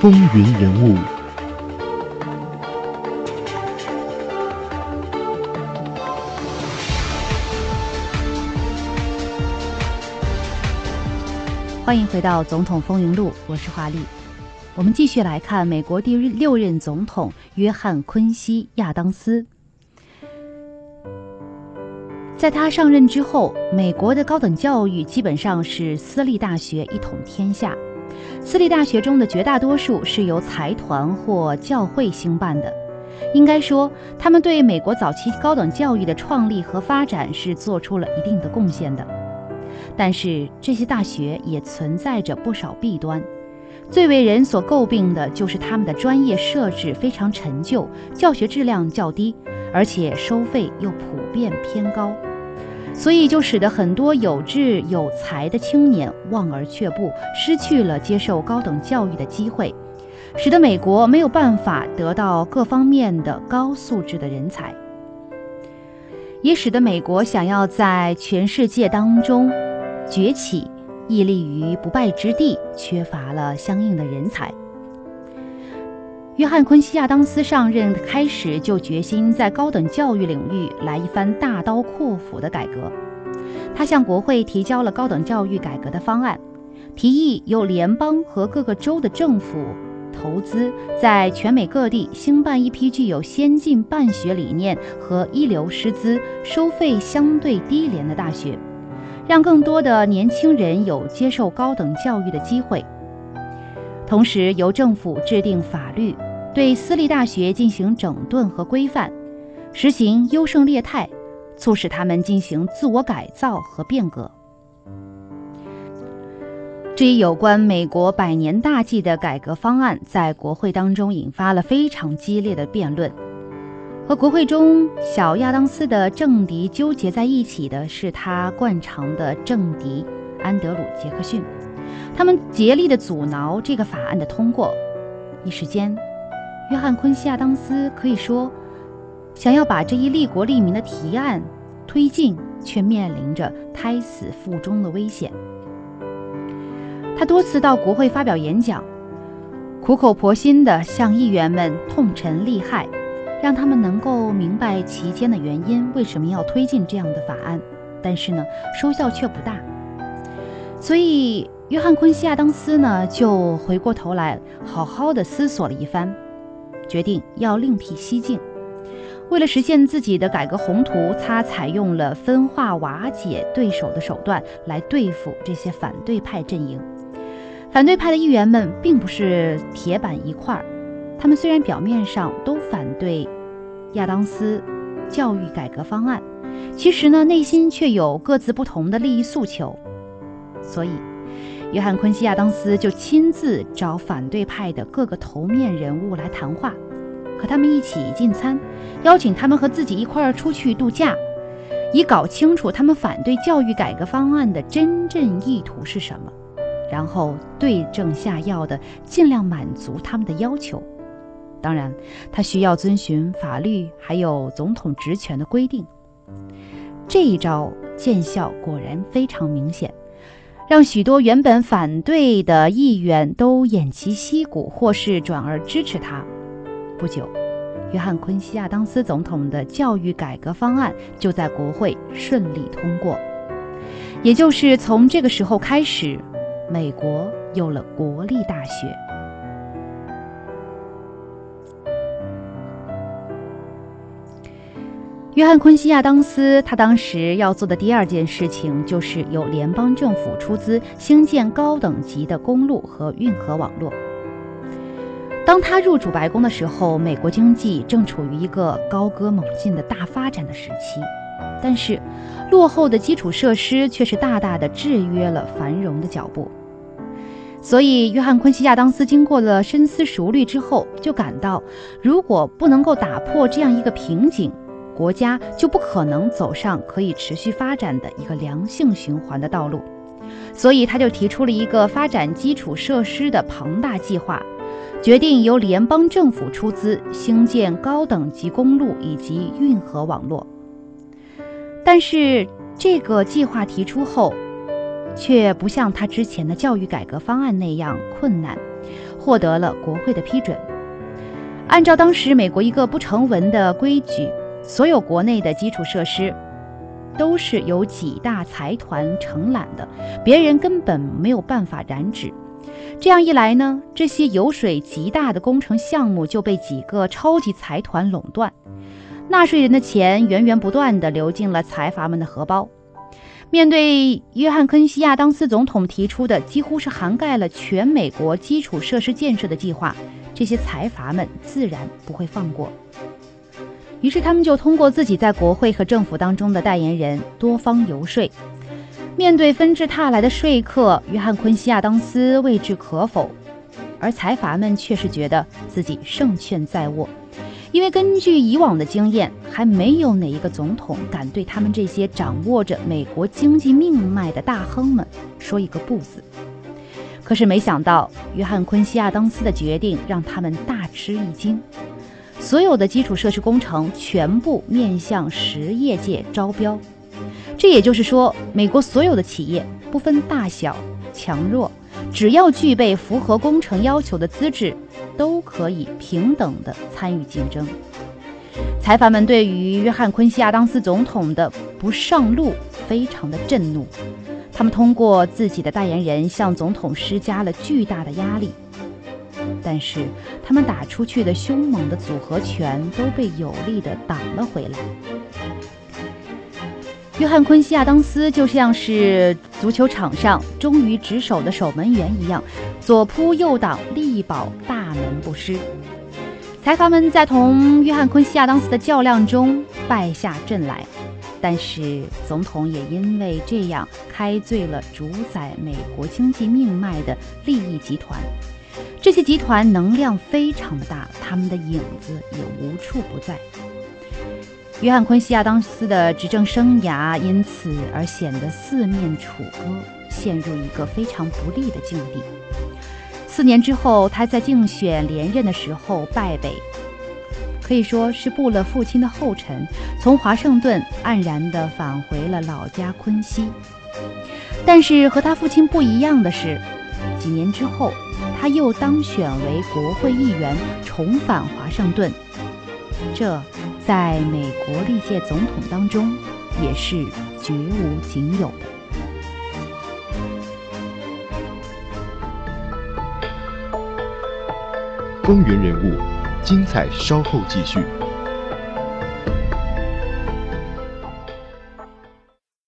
风云人物，欢迎回到《总统风云录》，我是华丽。我们继续来看美国第六任总统约翰·昆西·亚当斯。在他上任之后，美国的高等教育基本上是私立大学一统天下。私立大学中的绝大多数是由财团或教会兴办的，应该说，他们对美国早期高等教育的创立和发展是做出了一定的贡献的。但是，这些大学也存在着不少弊端，最为人所诟病的就是他们的专业设置非常陈旧，教学质量较低，而且收费又普遍偏高。所以就使得很多有志有才的青年望而却步，失去了接受高等教育的机会，使得美国没有办法得到各方面的高素质的人才，也使得美国想要在全世界当中崛起，屹立于不败之地，缺乏了相应的人才。约翰·昆西亚当斯上任开始就决心在高等教育领域来一番大刀阔斧的改革。他向国会提交了高等教育改革的方案，提议由联邦和各个州的政府投资，在全美各地兴办一批具有先进办学理念和一流师资、收费相对低廉的大学，让更多的年轻人有接受高等教育的机会。同时，由政府制定法律。对私立大学进行整顿和规范，实行优胜劣汰，促使他们进行自我改造和变革。至于有关美国百年大计的改革方案，在国会当中引发了非常激烈的辩论。和国会中小亚当斯的政敌纠结在一起的是他惯常的政敌安德鲁·杰克逊，他们竭力的阻挠这个法案的通过，一时间。约翰·昆西亚当斯可以说，想要把这一利国利民的提案推进，却面临着胎死腹中的危险。他多次到国会发表演讲，苦口婆心地向议员们痛陈利害，让他们能够明白其间的原因，为什么要推进这样的法案。但是呢，收效却不大。所以，约翰·昆西亚当斯呢，就回过头来，好好的思索了一番。决定要另辟蹊径，为了实现自己的改革宏图，他采用了分化瓦解对手的手段来对付这些反对派阵营。反对派的议员们并不是铁板一块儿，他们虽然表面上都反对亚当斯教育改革方案，其实呢内心却有各自不同的利益诉求，所以。约翰·昆西亚当斯就亲自找反对派的各个头面人物来谈话，和他们一起进餐，邀请他们和自己一块儿出去度假，以搞清楚他们反对教育改革方案的真正意图是什么，然后对症下药的尽量满足他们的要求。当然，他需要遵循法律还有总统职权的规定。这一招见效果然非常明显。让许多原本反对的议员都偃旗息鼓，或是转而支持他。不久，约翰·昆西亚当斯总统的教育改革方案就在国会顺利通过。也就是从这个时候开始，美国有了国立大学。约翰·昆西亚当斯，他当时要做的第二件事情，就是由联邦政府出资兴建高等级的公路和运河网络。当他入主白宫的时候，美国经济正处于一个高歌猛进的大发展的时期，但是落后的基础设施却是大大的制约了繁荣的脚步。所以，约翰·昆西亚当斯经过了深思熟虑之后，就感到，如果不能够打破这样一个瓶颈，国家就不可能走上可以持续发展的一个良性循环的道路，所以他就提出了一个发展基础设施的庞大计划，决定由联邦政府出资兴建高等级公路以及运河网络。但是这个计划提出后，却不像他之前的教育改革方案那样困难。获得了国会的批准。按照当时美国一个不成文的规矩，所有国内的基础设施都是由几大财团承揽的，别人根本没有办法染指。这样一来呢，这些油水极大的工程项目就被几个超级财团垄断，纳税人的钱源源不断地流进了财阀们的荷包。面对约翰·昆西亚当斯总统提出的几乎是涵盖了全美国基础设施建设的计划，这些财阀们自然不会放过。于是，他们就通过自己在国会和政府当中的代言人多方游说。面对纷至沓来的说客，约翰·昆西亚当斯未置可否，而财阀们却是觉得自己胜券在握。因为根据以往的经验，还没有哪一个总统敢对他们这些掌握着美国经济命脉的大亨们说一个不字。可是没想到，约翰·昆西亚当斯的决定让他们大吃一惊。所有的基础设施工程全部面向实业界招标，这也就是说，美国所有的企业不分大小、强弱。只要具备符合工程要求的资质，都可以平等地参与竞争。财阀们对于约翰·昆西亚当斯总统的不上路非常的震怒，他们通过自己的代言人向总统施加了巨大的压力，但是他们打出去的凶猛的组合拳都被有力地挡了回来。约翰·昆西亚当斯就像是足球场上忠于职守的守门员一样，左扑右挡，力保大门不失。财阀们在同约翰·昆西亚当斯的较量中败下阵来，但是总统也因为这样开罪了主宰美国经济命脉的利益集团。这些集团能量非常的大，他们的影子也无处不在。约翰·昆西亚当斯的执政生涯因此而显得四面楚歌，陷入一个非常不利的境地。四年之后，他在竞选连任的时候败北，可以说是步了父亲的后尘，从华盛顿黯然地返回了老家昆西。但是和他父亲不一样的是，几年之后，他又当选为国会议员，重返华盛顿。这。在美国历届总统当中，也是绝无仅有的。风云人物，精彩稍后继续。